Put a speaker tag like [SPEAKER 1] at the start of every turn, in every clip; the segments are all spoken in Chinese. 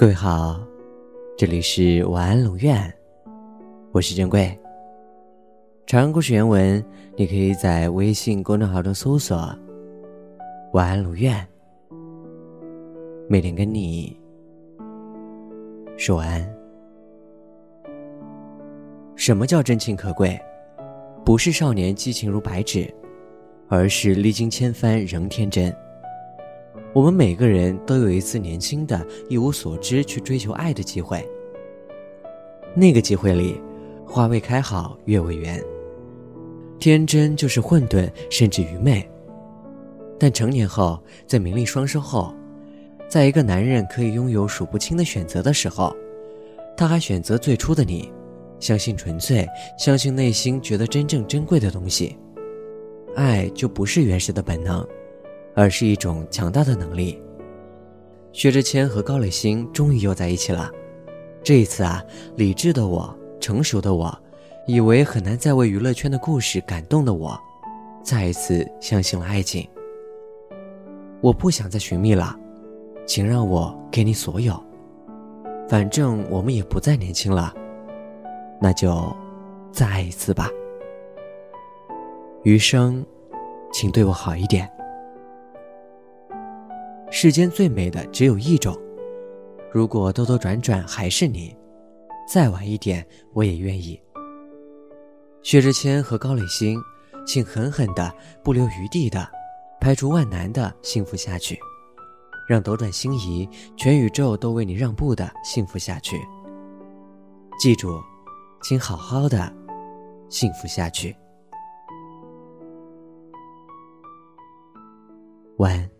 [SPEAKER 1] 各位好，这里是晚安龙院，我是珍贵。长安故事原文，你可以在微信公众号中搜索“晚安龙院”，每天跟你说晚安。什么叫真情可贵？不是少年激情如白纸，而是历经千帆仍天真。我们每个人都有一次年轻的一无所知去追求爱的机会。那个机会里，花未开好月未圆，天真就是混沌，甚至愚昧。但成年后，在名利双收后，在一个男人可以拥有数不清的选择的时候，他还选择最初的你，相信纯粹，相信内心觉得真正珍贵的东西，爱就不是原始的本能。而是一种强大的能力。薛之谦和高磊鑫终于又在一起了。这一次啊，理智的我，成熟的我，以为很难再为娱乐圈的故事感动的我，再一次相信了爱情。我不想再寻觅了，请让我给你所有。反正我们也不再年轻了，那就再爱一次吧。余生，请对我好一点。世间最美的只有一种，如果兜兜转转还是你，再晚一点我也愿意。薛之谦和高磊鑫，请狠狠的、不留余地的，排除万难的幸福下去，让斗转星移，全宇宙都为你让步的幸福下去。记住，请好好的幸福下去。晚安。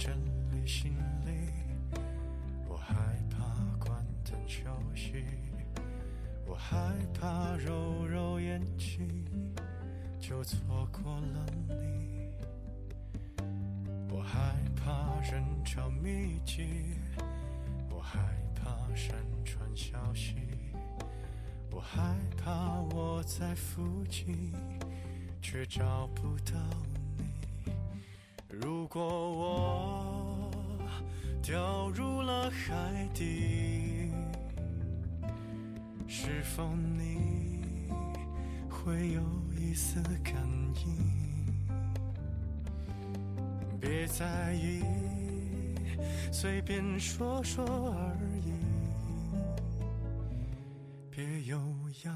[SPEAKER 2] 整理行李，我害怕关灯休息，我害怕揉揉眼睛就错过了你，我害怕人潮密集，我害怕山川消息，我害怕我在附近却找不到你。如果掉入了海底，是否你会有一丝感应？别在意，随便说说而已，别有压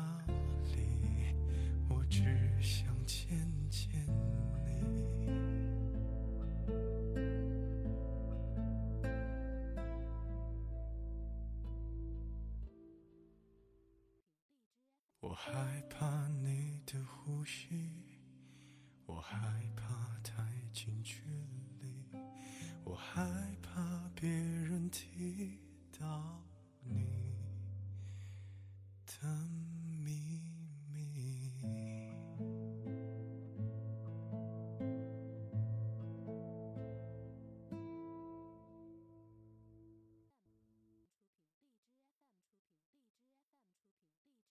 [SPEAKER 2] 力，我只想见见你。我害怕你的呼吸，我害怕太近距离，